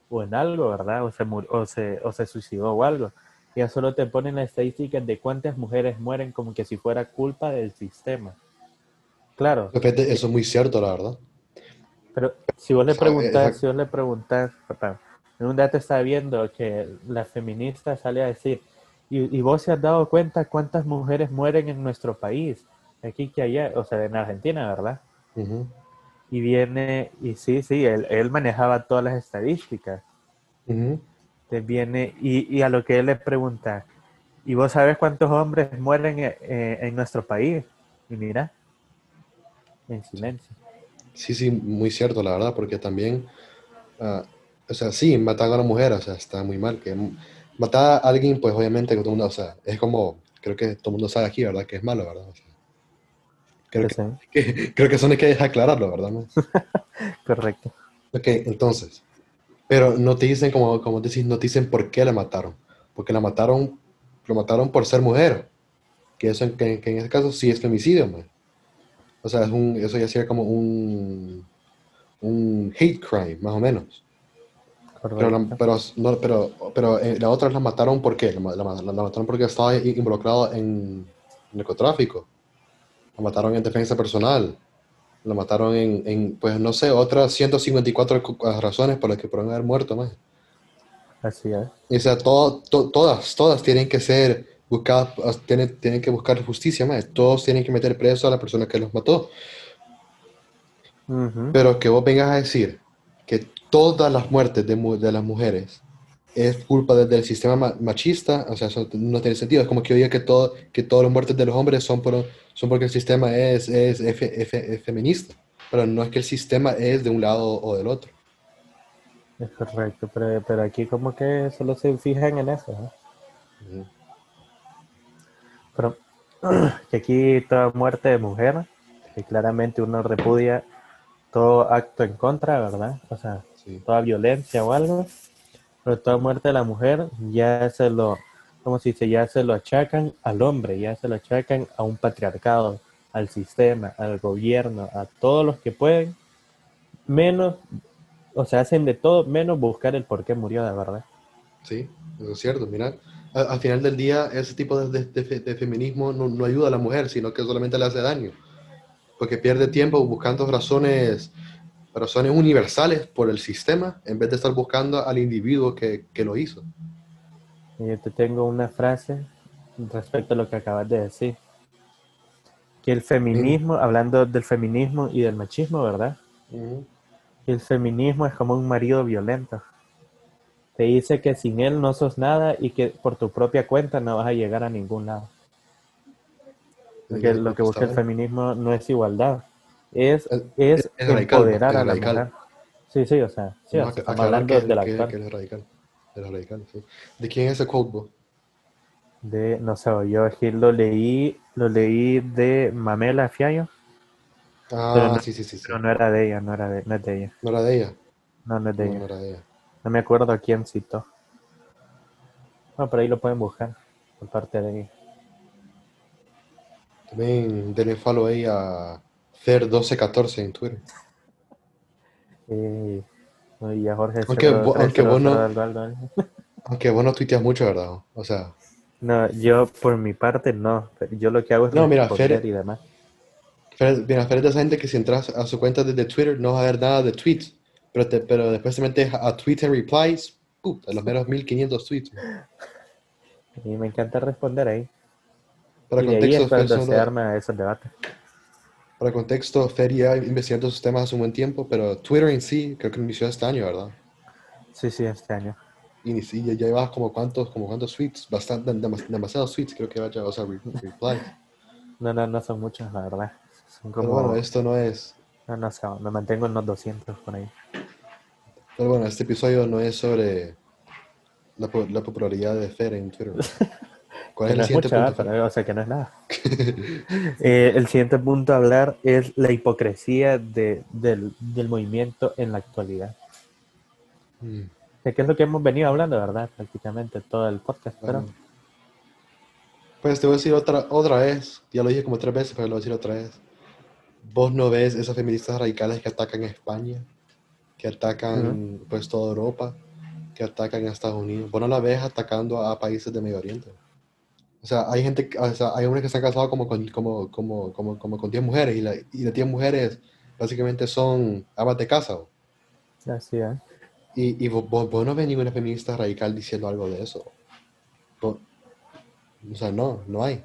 D: o en algo, ¿verdad? O se, o se, o se suicidó o algo. Ellas solo te ponen las estadísticas de cuántas mujeres mueren como que si fuera culpa del sistema. Claro,
F: Eso es muy cierto, la verdad.
D: pero si vos le
F: sea,
D: preguntás, si vos le preguntás, papá, en un día te está viendo que la feminista sale a decir, y, y vos se has dado cuenta cuántas mujeres mueren en nuestro país, aquí que allá, o sea, en Argentina, ¿verdad?
F: Ujú,
D: Y viene, y sí, sí, él, él manejaba todas las estadísticas.
F: ujú.
D: Te viene, y, y a lo que él le pregunta, ¿y vos sabes cuántos hombres mueren eh, eh, en nuestro país? Y mira, en silencio.
F: Sí, sí, muy cierto, la verdad, porque también, ah, o sea, sí, matar a una mujer, o sea, está muy mal. Que matar a alguien, pues obviamente, que todo el mundo, o sea, es como, creo que todo el mundo sabe aquí, ¿verdad? Que es malo, ¿verdad? O sea, creo,
D: Sí,
F: que, que- creo que eso no hay que aclararlo, ¿verdad? no?
D: correcto.
F: Ok, entonces, pero no te dicen, como, como decís, no te dicen por qué la mataron. Porque la mataron, lo mataron por ser mujer. Que eso, en- que, que en ese caso sí es femicidio, man. O sea, es un, eso ya sería como un, un hate crime, más o menos. Pero, la, pero, no, pero, pero eh, la otra la mataron porque la, la la mataron porque estaba involucrado en narcotráfico. La mataron en defensa personal. La mataron en, en, pues no sé, otras 154 cu- razones por las que pudieron haber muerto más.
D: Así es.
F: Y, o sea, todo- to- todas, todas tienen que ser buscadas, tienen, tienen que buscar justicia, mae. Todos tienen que meter preso a la persona que los mató. Pero que vos vengas a decir que todas las muertes de, de las mujeres es culpa de- del sistema ma- machista, o sea, eso no tiene sentido. Es como que yo diga que, todo, que todas las muertes de los hombres son, por, son porque el sistema es, es, efe- es feminista. Pero no es que el sistema es de un lado o del otro.
D: Es correcto, pero, pero aquí como que solo se fijan en eso. Pero que aquí toda muerte de mujer, que claramente uno repudia todo acto en contra, ¿verdad? O sea,
F: Sí.
D: toda violencia o algo, pero toda muerte de la mujer ya se lo, como si se ya se lo achacan al hombre, ya se lo achacan a un patriarcado, al sistema, al gobierno, a todos los que pueden, menos, o sea, hacen de todo menos buscar el por qué murió de verdad.
F: Sí, eso es cierto. Mira, a- al final del día, ese tipo de, de- de de feminismo no, no ayuda a la mujer, sino que solamente le hace daño. Porque pierde tiempo buscando razones, razones universales por el sistema, en vez de estar buscando al individuo que, que lo hizo.
D: Yo te tengo una frase respecto a lo que acabas de decir. Que el feminismo, hablando del feminismo y del machismo, ¿verdad? El feminismo es como un marido violento. Te dice que sin él no sos nada y que por tu propia cuenta no vas a llegar a ningún lado. Porque lo que busca el feminismo no es igualdad, es,
F: Es-
D: es,
F: es radical,
D: empoderar a la
F: radical.
D: mujer. Sí, sí, o sea, sí, o
F: Vamos
D: sea,
F: a
D: estamos
F: aclarar
D: hablando
F: que,
D: del
F: que- él es radical. Sí. ¿De quién es ese quote, vos?
D: De, no sé, yo aquí lo leí, lo leí de Mamela Fiallo,
F: Ah,
D: no-
F: sí, sí, sí. sí.
D: pero no era de ella, no era de, no es de ella.
F: No era de ella.
D: No, no es de
F: No,
D: ella.
F: no era de ella.
D: No me acuerdo a quién citó. No, pero ahí lo pueden buscar por parte de ella.
F: También denle follow ahí a Fer1214 en Twitter.
D: Y a Jorge
F: Aunque aunque vos no-. Aunque vos no tuiteas mucho, ¿verdad? O sea,
D: No, yo por mi parte no. Yo lo que hago es
F: No, mira, Fer-
D: y demás.
F: Fer, mira, Fer es de esa gente que si entras a su cuenta desde Twitter no vas a ver nada de tweets, pero, te, pero después te metes a Twitter replies, puta, los meros 1500 tweets.
D: Y me encanta responder ahí.
F: Para
D: y de ahí
F: contexto,
D: es cuando se arma esos debates.
F: para contexto, Fer ya investigando esos temas hace un buen tiempo, pero Twitter en sí creo que inició este año, ¿verdad?
D: Sí, sí, este año.
F: Y sí, ya, llevas como cuántos, como cuántos tweets, bastante, demas- demasiados tweets creo que vaya, o sea, re- replies.
D: No, no, no son muchos, la verdad. Son
F: Pero
D: como...
F: bueno, esto no es,
D: No, no sé, me mantengo en los 200 por ahí.
F: pero bueno, este episodio no es sobre la, la popularidad de Fer en Twitter. ¿Cuál
D: Que
F: es el siguiente
D: mucha,
F: punto?
D: pero, o sea que no es nada. Eh, el siguiente punto a hablar es la hipocresía de- del, del movimiento en la actualidad.
F: Mm,
D: Que es lo que hemos venido hablando, ¿verdad? Prácticamente todo el podcast. Pero.
F: Pues te voy a decir otra, otra vez, ya lo dije como tres veces, pero lo voy a decir otra vez. Vos no ves esas feministas radicales que atacan a España, que atacan pues toda Europa, que atacan a Estados Unidos. Vos no la ves atacando a países de Medio Oriente. O sea, hay gente, o sea, hay hombres que se han casado como con, como, como, como, como con 10 mujeres y, la, y las 10 mujeres básicamente son amas de casa. ¿o?
D: así es.
F: Y, y vos, vos- vos no ves ninguna feminista radical diciendo algo de eso. Vos- o sea, no, no hay.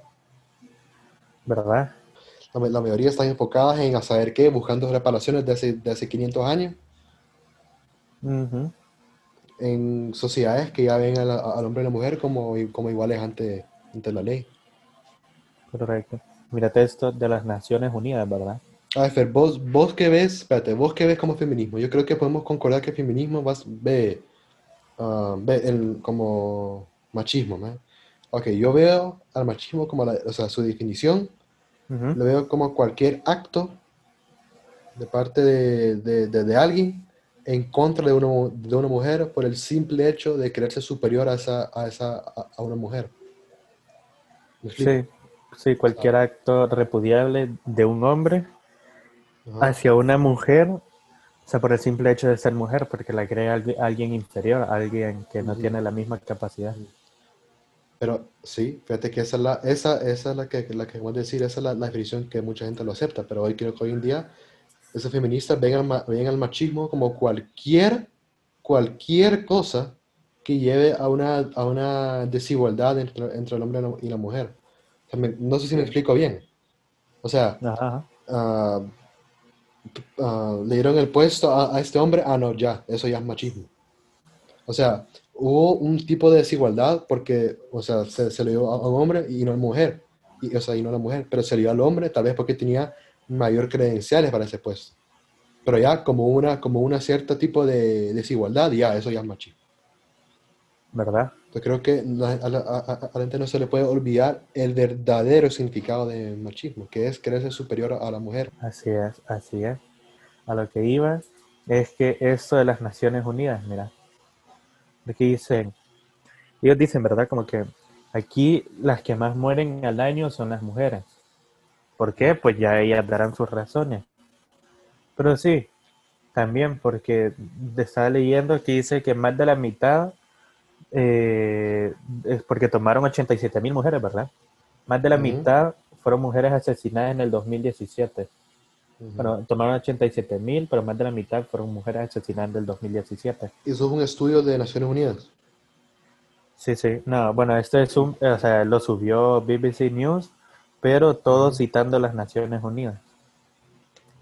D: ¿Verdad?
F: La, la mayoría están enfocadas en a saber qué, buscando reparaciones de hace, de hace 500 años
D: Ujú.
F: en sociedades que ya ven a la- al hombre y la mujer como, como iguales ante, ante la ley.
D: Correcto. Mírate esto de las Naciones Unidas, ¿verdad?
F: A ver, vos, vos qué ves, espérate, vos qué ves como feminismo. Yo creo que podemos concordar que el feminismo vas, ve, ah, ve el, como machismo, ¿no? Ok, yo veo al machismo como, la, o sea, su definición,
D: Ujú.
F: lo veo como cualquier acto de parte de, de, de- de alguien en contra de una, de una mujer por el simple hecho de creerse superior a, esa, a, esa, a una mujer.
D: Sí, sí, cualquier acto repudiable de un hombre
F: Ajá.
D: hacia una mujer, o sea, por el simple hecho de ser mujer, porque la cree algu- alguien inferior, alguien que no tiene la misma capacidad.
F: Pero sí, fíjate que esa es la, esa, esa es la que, la que vamos a decir, esa es la, la definición que mucha gente lo acepta, pero hoy creo que hoy en día esos feministas ven al, ven al machismo como cualquier, cualquier cosa que lleve a una, a una desigualdad entre, entre el hombre y la mujer. O sea, me- no sé si me explico bien. O sea,
D: Ajá.
F: ah, ah, le dieron el puesto a, a este hombre, ah, no, ya, eso ya es machismo. O sea, hubo un tipo de desigualdad porque, o sea, se, se le dio a a un hombre y no a la mujer, y, o sea, y no a la mujer, pero se le dio al hombre tal vez porque tenía mayor credenciales para ese puesto. Pero ya como una, como una cierta tipo de desigualdad, ya, eso ya es machismo.
D: ¿Verdad?
F: Yo creo que a la, a- a- la gente no se le puede olvidar el verdadero significado de machismo, que es creerse superior a la mujer.
D: Así es, así es. A lo que iba es que esto de las Naciones Unidas, mira, que dicen, ellos dicen, ¿verdad? Como que aquí las que más mueren al año son las mujeres. ¿Por qué? Pues ya ellas darán sus razones. Pero sí, también porque estaba leyendo que dice que más de la mitad eh, es porque tomaron 87 mil mujeres, ¿verdad? Más de la mitad fueron mujeres asesinadas en el 2017. Bueno, tomaron 87 mil, pero más de la mitad fueron mujeres asesinadas en el 2017.
F: Y eso es un estudio de Naciones Unidas.
D: Sí, sí. No, bueno, este es un, o sea, lo subió BBC News, pero todo citando las Naciones Unidas.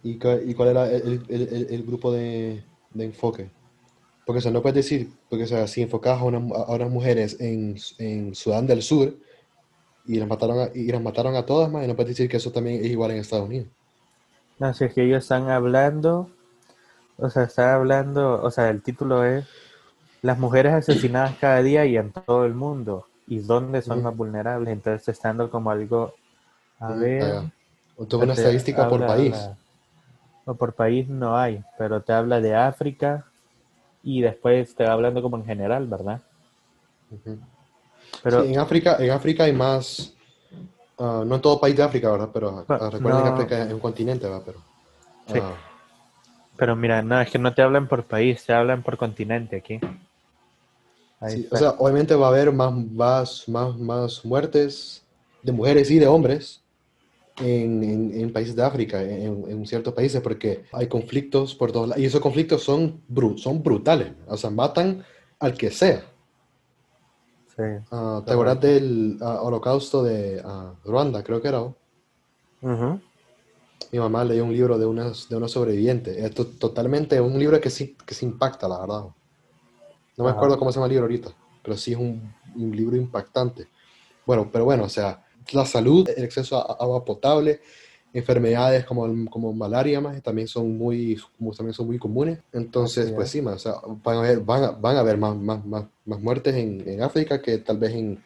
F: ¿Y, cu- y cuál era el, el- el- el grupo de, de enfoque? Porque o sea, no puedes decir, porque o sea, si enfocas a, una- a unas mujeres en, en Sudán del Sur y las mataron a, y las mataron a todas, más, no puedes decir que eso también es igual en Estados Unidos.
D: No, si es que ellos están hablando, o sea, están hablando, o sea, el título es Las mujeres asesinadas cada día y en todo el mundo. ¿Y dónde son más vulnerables? Entonces, estando como algo, a ver,
F: ah. Tengo una estadística por país.
D: habla- no, por país no hay, pero te habla de África y después te va hablando como en general, ¿verdad? Pero
F: Sí, en África, en África hay más, ah, no en todo país de África, ¿verdad? Pero ah,
D: No,
F: recuerden que
D: no.
F: África es un continente, ¿verdad? Pero,
D: Sí.
F: ah,
D: Pero mira, no, es que no te hablan por país, te hablan por continente aquí.
F: Sí, o sea, obviamente va a haber más, más, más, más muertes de mujeres y de hombres en, en- en países de África, en, en ciertos países, porque hay conflictos por todos lados. Y esos conflictos son, bru- son brutales, o sea, matan al que sea.
D: Sí.
F: Ah, ¿te acuerdas del ah, holocausto de ah, Ruanda? Creo que era.
D: Ujú.
F: Mi mamá leyó un libro de unas, de unos sobrevivientes. Esto totalmente un libro que sí, que sí impacta, la verdad. No me acuerdo cómo se llama el libro ahorita, pero sí es un, un libro impactante. Bueno, pero bueno, o sea, la salud, el acceso a a agua potable, enfermedades como, como malaria más, también son muy, también son muy comunes. Entonces, pues
D: es.
F: sí, más, o sea, van a haber, van a, van a haber más, más, más, más muertes en, en África que tal vez en,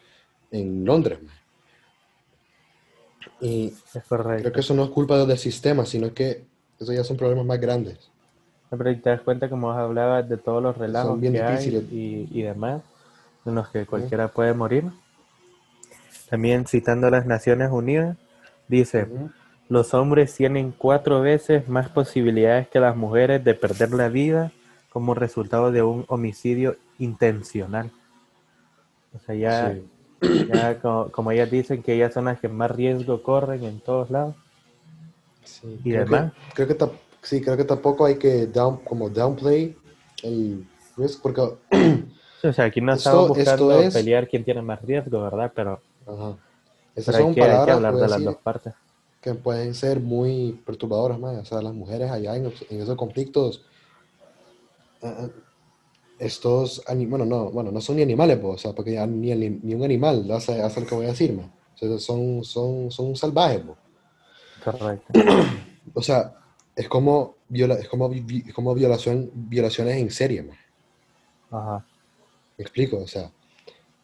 F: en Londres. Y
D: Es correcto.
F: creo que eso no es culpa del sistema, sino que eso ya son problemas más grandes.
D: Pero te das cuenta como hablabas de todos los relajos
F: bien
D: que hay
F: difíciles.
D: y, y demás, en los que cualquiera puede morir. También citando a las Naciones Unidas, dice,
F: Ujú.
D: los hombres tienen cuatro veces más posibilidades que las mujeres de perder la vida como resultado de un homicidio intencional. O sea, ya,
F: Sí.
D: ya como, como ellas dicen que ellas son las que más riesgo corren en todos lados.
F: Sí,
D: y
F: creo
D: demás.
F: Que, creo que sí, creo que tampoco hay que down, como downplay el risk, porque
D: O sea, aquí no estamos buscando
F: es-
D: pelear quién tiene más riesgo, ¿verdad? Pero,
F: ajá, esas
D: pero
F: son
D: que, hay que
F: palabras
D: hablar
F: a
D: de las dos partes.
F: que pueden ser muy perturbadoras más. O sea, las mujeres allá en, en esos conflictos, ah, estos, bueno, no, bueno, no son ni animales, pues, o sea, porque ya ni, ni un animal hace, hace lo que voy a decir, man. O sea, son, son, son salvajes, pues.
D: Correcto.
F: O sea, es como, viola, es como, es como violación, violaciones en serie, man.
D: Ajá.
F: Me explico, o sea,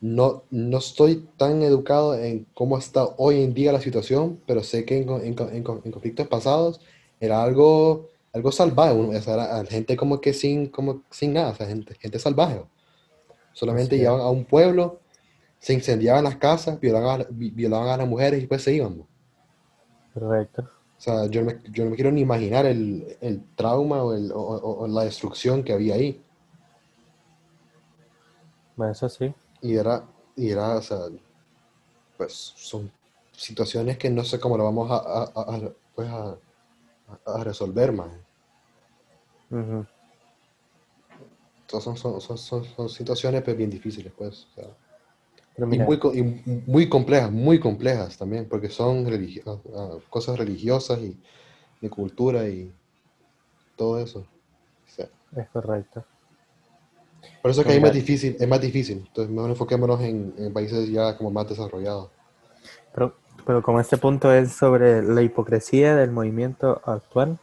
F: no, no estoy tan educado en cómo está hoy en día la situación, pero sé que en, en en co- en conflictos pasados era algo, algo salvaje, o sea, era gente como que sin, como, sin nada, o sea, gente, gente salvaje. Solamente llegaban a un pueblo, se incendiaban las casas, violaban a, vi- violaban a las mujeres y después se iban. O
D: Correcto.
F: sea, yo no me, yo no me quiero ni imaginar el, el trauma o, el- o- o- o la destrucción que había ahí.
D: Eso sí.
F: Y era, y era, o sea, pues son situaciones que no sé cómo lo vamos a, a- a- a- pues resolver más.
D: Ujú.
F: son, son, son, son, son situaciones pues, bien difíciles, pues. o sea,
D: Pero
F: y,
D: mira,
F: muy, y muy complejas, muy complejas también, porque son ah, cosas religiosas y de cultura y todo eso. O sea,
D: es correcto.
F: Por eso es que ahí más difícil, es más difícil. Entonces, mejor enfoquémonos en, en países ya como más desarrollados.
D: Pero, pero como este punto es sobre la hipocresía del movimiento actual,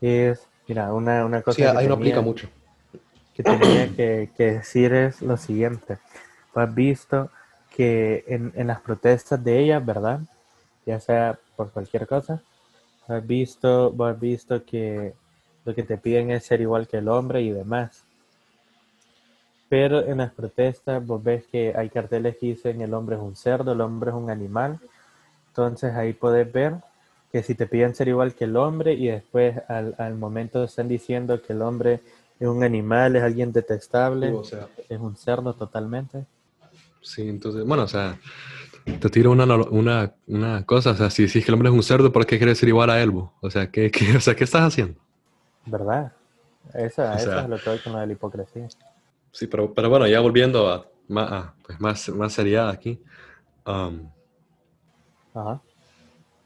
D: es, mira, una, una cosa
F: Sí,
D: que
F: ahí no
D: tenía-
F: aplica mucho.
D: que tenía que, que decir es lo siguiente. Tú has visto que en, en las protestas de ella, ¿verdad? Ya sea por cualquier cosa, has visto, vos has visto que lo que te piden es ser igual que el hombre y demás. Pero en las protestas vos ves que hay carteles que dicen el hombre es un cerdo, el hombre es un animal. Entonces ahí podés ver que si te piden ser igual que el hombre y después al, al momento están diciendo que el hombre es un animal, es alguien detestable,
F: O sea,
D: es un cerdo totalmente.
F: Sí, entonces, bueno, o sea, te tiro una, una, una cosa, o sea, si decís que el hombre es un cerdo, ¿por qué quieres ser igual a él? bo? O sea, ¿qué, qué- o sea, ¿qué estás haciendo?
D: ¿Verdad? Eso
F: sea-
D: es lo que voy con lo de la hipocresía.
F: Sí, pero, pero bueno, ya volviendo a, pues más, más seriedad aquí. um,
D: Ajá.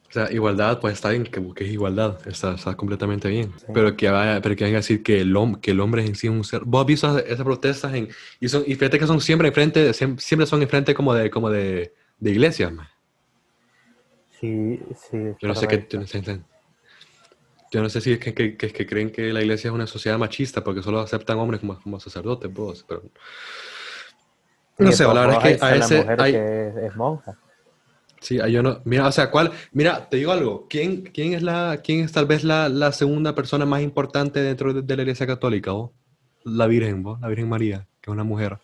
F: o sea, igualdad, pues está bien, que, que es igualdad, está, está completamente bien.
D: Sí.
F: Pero que vaya, pero que venga a decir que el, hom- que el hombre en sí es un cerdo. ¿Vos has visto esas protestas? En, y, son, y fíjate que son siempre enfrente, siem- siempre son enfrente como de, como de, de iglesias, man.
D: Sí, sí.
F: Yo no sé qué. no sé, yo no sé si es que, que, que- que creen que la iglesia es una sociedad machista porque solo aceptan hombres como, como sacerdotes, vos, pero.
D: Y
F: No sé, la verdad es que a ese.
D: la mujer
F: hay-
D: que es, es monja.
F: Sí, yo no. Mira, o sea, ¿cuál? Mira, te digo algo. ¿Quién, quién es la, quién es tal vez la, la segunda persona más importante dentro de, de la iglesia católica, vos? La Virgen, vos, la Virgen María, que es una mujer.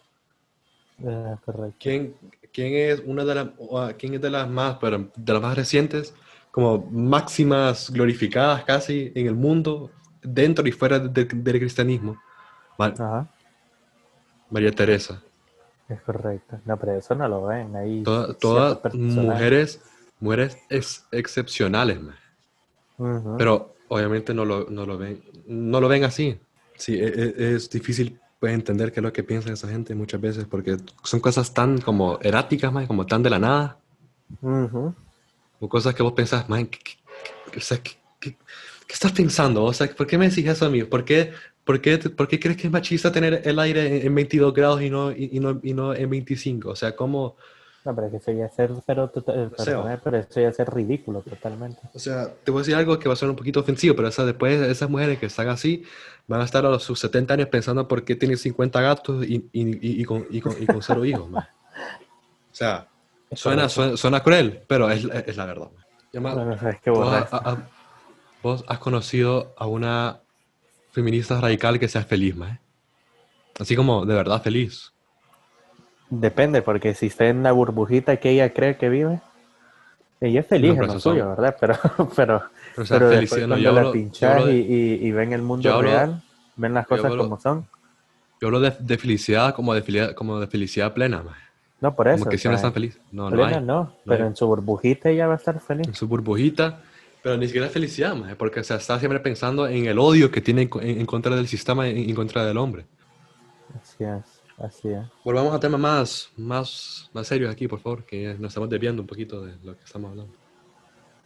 D: Eh, correcto.
F: ¿Quién, quién es una de las, o, ah, quién es de las más, pero de las más recientes, como máximas glorificadas casi en el mundo, dentro y fuera de- del cristianismo? Ma-
D: Ajá,
F: María Teresa.
D: es correcto. No, pero eso no lo ven ahí.
F: Toda- Todas mujeres, mujeres ex- excepcionales, man.
D: Ujú.
F: Pero obviamente no lo, no lo ven, no lo ven así. Sí, e- e- es, difícil pues, entender qué es lo que piensa esa gente muchas veces porque son cosas tan como eráticas, man, como tan de la nada.
D: Ujú.
F: O cosas que vos pensás, man, ¿qué, qué- qué- o sea, ¿qué, estás pensando? O sea, ¿por qué me decís eso a mí? ¿Por qué, por qué, por qué crees que es machista tener el aire en, en 22 grados y no, y, y no, y no en 25? O sea, ¿cómo...?
D: No, pero que eso ya es ser, pero, eh,
F: O sea,
D: perdón, pero eso ya ser ridículo totalmente.
F: O sea, te voy a decir algo que va a ser un poquito ofensivo, pero esa, después esas mujeres que están así van a estar a los, sus 70 años pensando por qué tienen 50 gatos y, y, y, y con, y, con, y con cero hijos. man. O sea, suena, suena, suena cruel, pero es, es la verdad. ¿Vos,
D: vos,
F: ha- ha- vos has conocido a una feminista radical que sea feliz, man? Así como de verdad feliz.
D: Depende, porque si está en la burbujita que ella cree que vive, ella es feliz
F: No,
D: en lo suyo, ¿verdad? Pero, pero,
F: O sea,
D: pero después cuando
F: yo
D: la
F: hablo- yo
D: pinchas
F: hablo de-
D: y, y, y ven el mundo
F: hablo-
D: real, ven las cosas
F: hablo-
D: como son.
F: Yo hablo de, de felicidad como de felicidad, como de felicidad plena, man.
D: No, por eso.
F: Como que
D: o
F: siempre
D: sea,
F: están felices. No, no hay.
D: no, pero en su burbujita ella va a estar feliz.
F: en su burbujita, pero ni siquiera es felicidad, maje, porque o sea, está siempre pensando en el odio que tiene en, en contra del sistema y en, contra del hombre.
D: Así es, así es.
F: Volvamos a temas más, más, más serios aquí, por favor, que nos estamos desviando un poquito de lo que estamos hablando.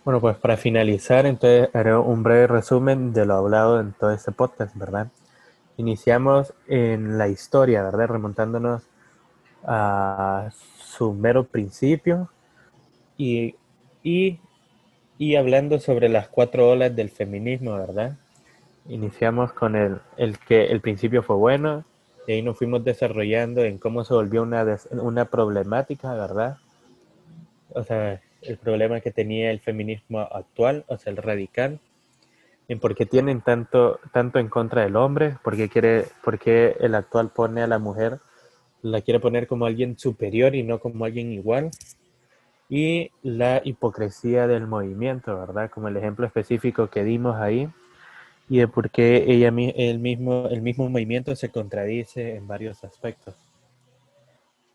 D: Bueno, pues para finalizar, entonces haré un breve resumen de lo hablado en todo este podcast, ¿verdad? Iniciamos en la historia, ¿verdad? Remontándonos a su mero principio y, y, y hablando sobre las cuatro olas del feminismo, ¿verdad? Iniciamos con el, el que el principio fue bueno y ahí nos fuimos desarrollando en cómo se volvió una, una problemática, ¿verdad? O sea, el problema que tenía el feminismo actual, o sea, el radical, en por qué tienen tanto, tanto en contra del hombre, por qué, quiere, por qué el actual pone a la mujer, la quiere poner como alguien superior y no como alguien igual, y la hipocresía del movimiento, ¿verdad? Como el ejemplo específico que dimos ahí, y de por qué ella, el, mismo, el mismo movimiento se contradice en varios aspectos.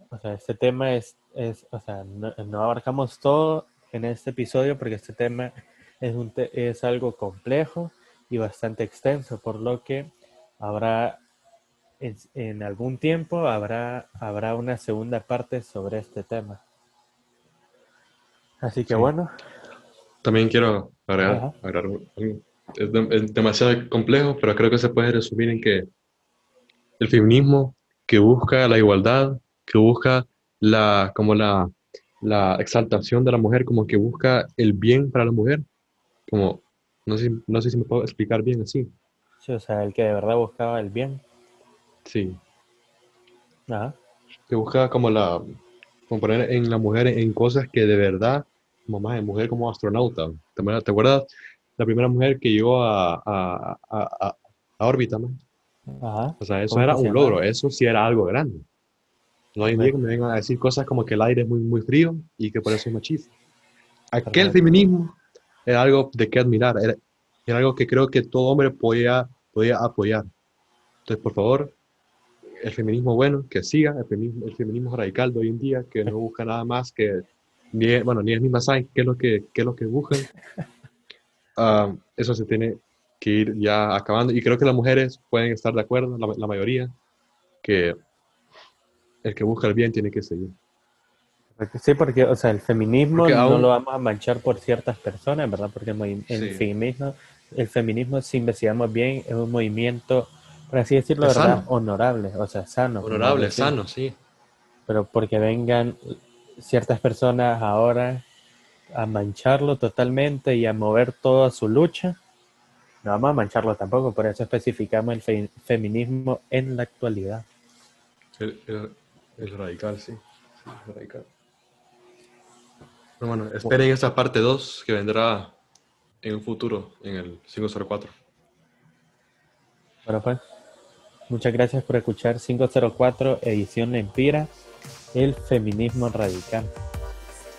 D: O sea, este tema es, es o sea, no, abarcamos todo en este episodio porque este tema es, un es algo complejo y bastante extenso, por lo que habrá en, en algún tiempo habrá, habrá una segunda parte sobre este tema. Así que
F: Sí.
D: bueno,
F: También quiero agregar, agregar. Es, de- es demasiado complejo, pero creo que se puede resumir en que el feminismo que busca la igualdad, que busca la, como la, la exaltación de la mujer, como que busca el bien para la mujer, como, no sé, no sé si me puedo explicar bien así.
D: sí, o sea, el que de verdad buscaba el bien.
F: Sí,
D: Ajá.
F: que busca como la, como poner en la mujer en cosas que de verdad, como más, mujer como astronauta. ¿Te, acuerdas- te acuerdas la primera mujer que llegó a, a, a, a- a órbita, man?
D: Ajá.
F: O sea, eso
D: ¿Cómo
F: era un logro, eso sí era algo grande. No hay día que me vengan a decir cosas como que el aire es muy, muy frío y que por eso es machista. Aquel feminismo era algo de qué admirar, era, era algo que creo que todo hombre podía, podía apoyar. Entonces, por favor, el feminismo bueno, que siga, el feminismo, el feminismo radical de hoy en día, que no busca nada más que, ni, bueno, ni ellas mismas saben qué es lo que, qué es lo que buscan. Ah, eso se tiene que ir ya acabando. Y creo que las mujeres pueden estar de acuerdo, la, la mayoría, que el que busca el bien tiene que seguir.
D: Sí, porque, o sea, el feminismo
F: Porque
D: no
F: aún-
D: lo vamos a manchar por ciertas personas, ¿verdad? Porque el
F: Sí.
D: feminismo, el feminismo, si investigamos bien, es un movimiento, por así decirlo, ¿verdad? Honorable, o sea, sano.
F: Honorable, sano, sí.
D: Pero porque vengan ciertas personas ahora a mancharlo totalmente y a mover toda su lucha, no vamos a mancharlo tampoco, por eso especificamos el fe- feminismo en la actualidad.
F: El, el- el radical, sí. Sí, el radical. Pero bueno, esperen esa parte 2 que vendrá en un futuro, en el 504.
D: Bueno, pues, muchas gracias por escuchar 504 edición Empira, el feminismo radical.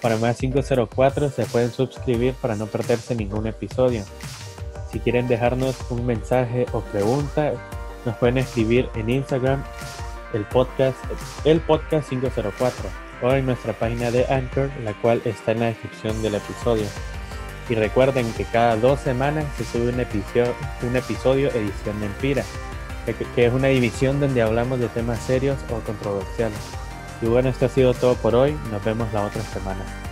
D: Para más 504 se pueden suscribir para no perderse ningún episodio. Si quieren dejarnos un mensaje o pregunta, nos pueden escribir en Instagram, el podcast, el podcast 504 o en nuestra página de Anchor, la cual está en la descripción del episodio. Y recuerden que cada dos semanas se sube un episodio, un episodio edición de Empira, que es una división donde hablamos de temas serios o controversiales. Y bueno, esto ha sido todo por hoy. Nos vemos la otra semana.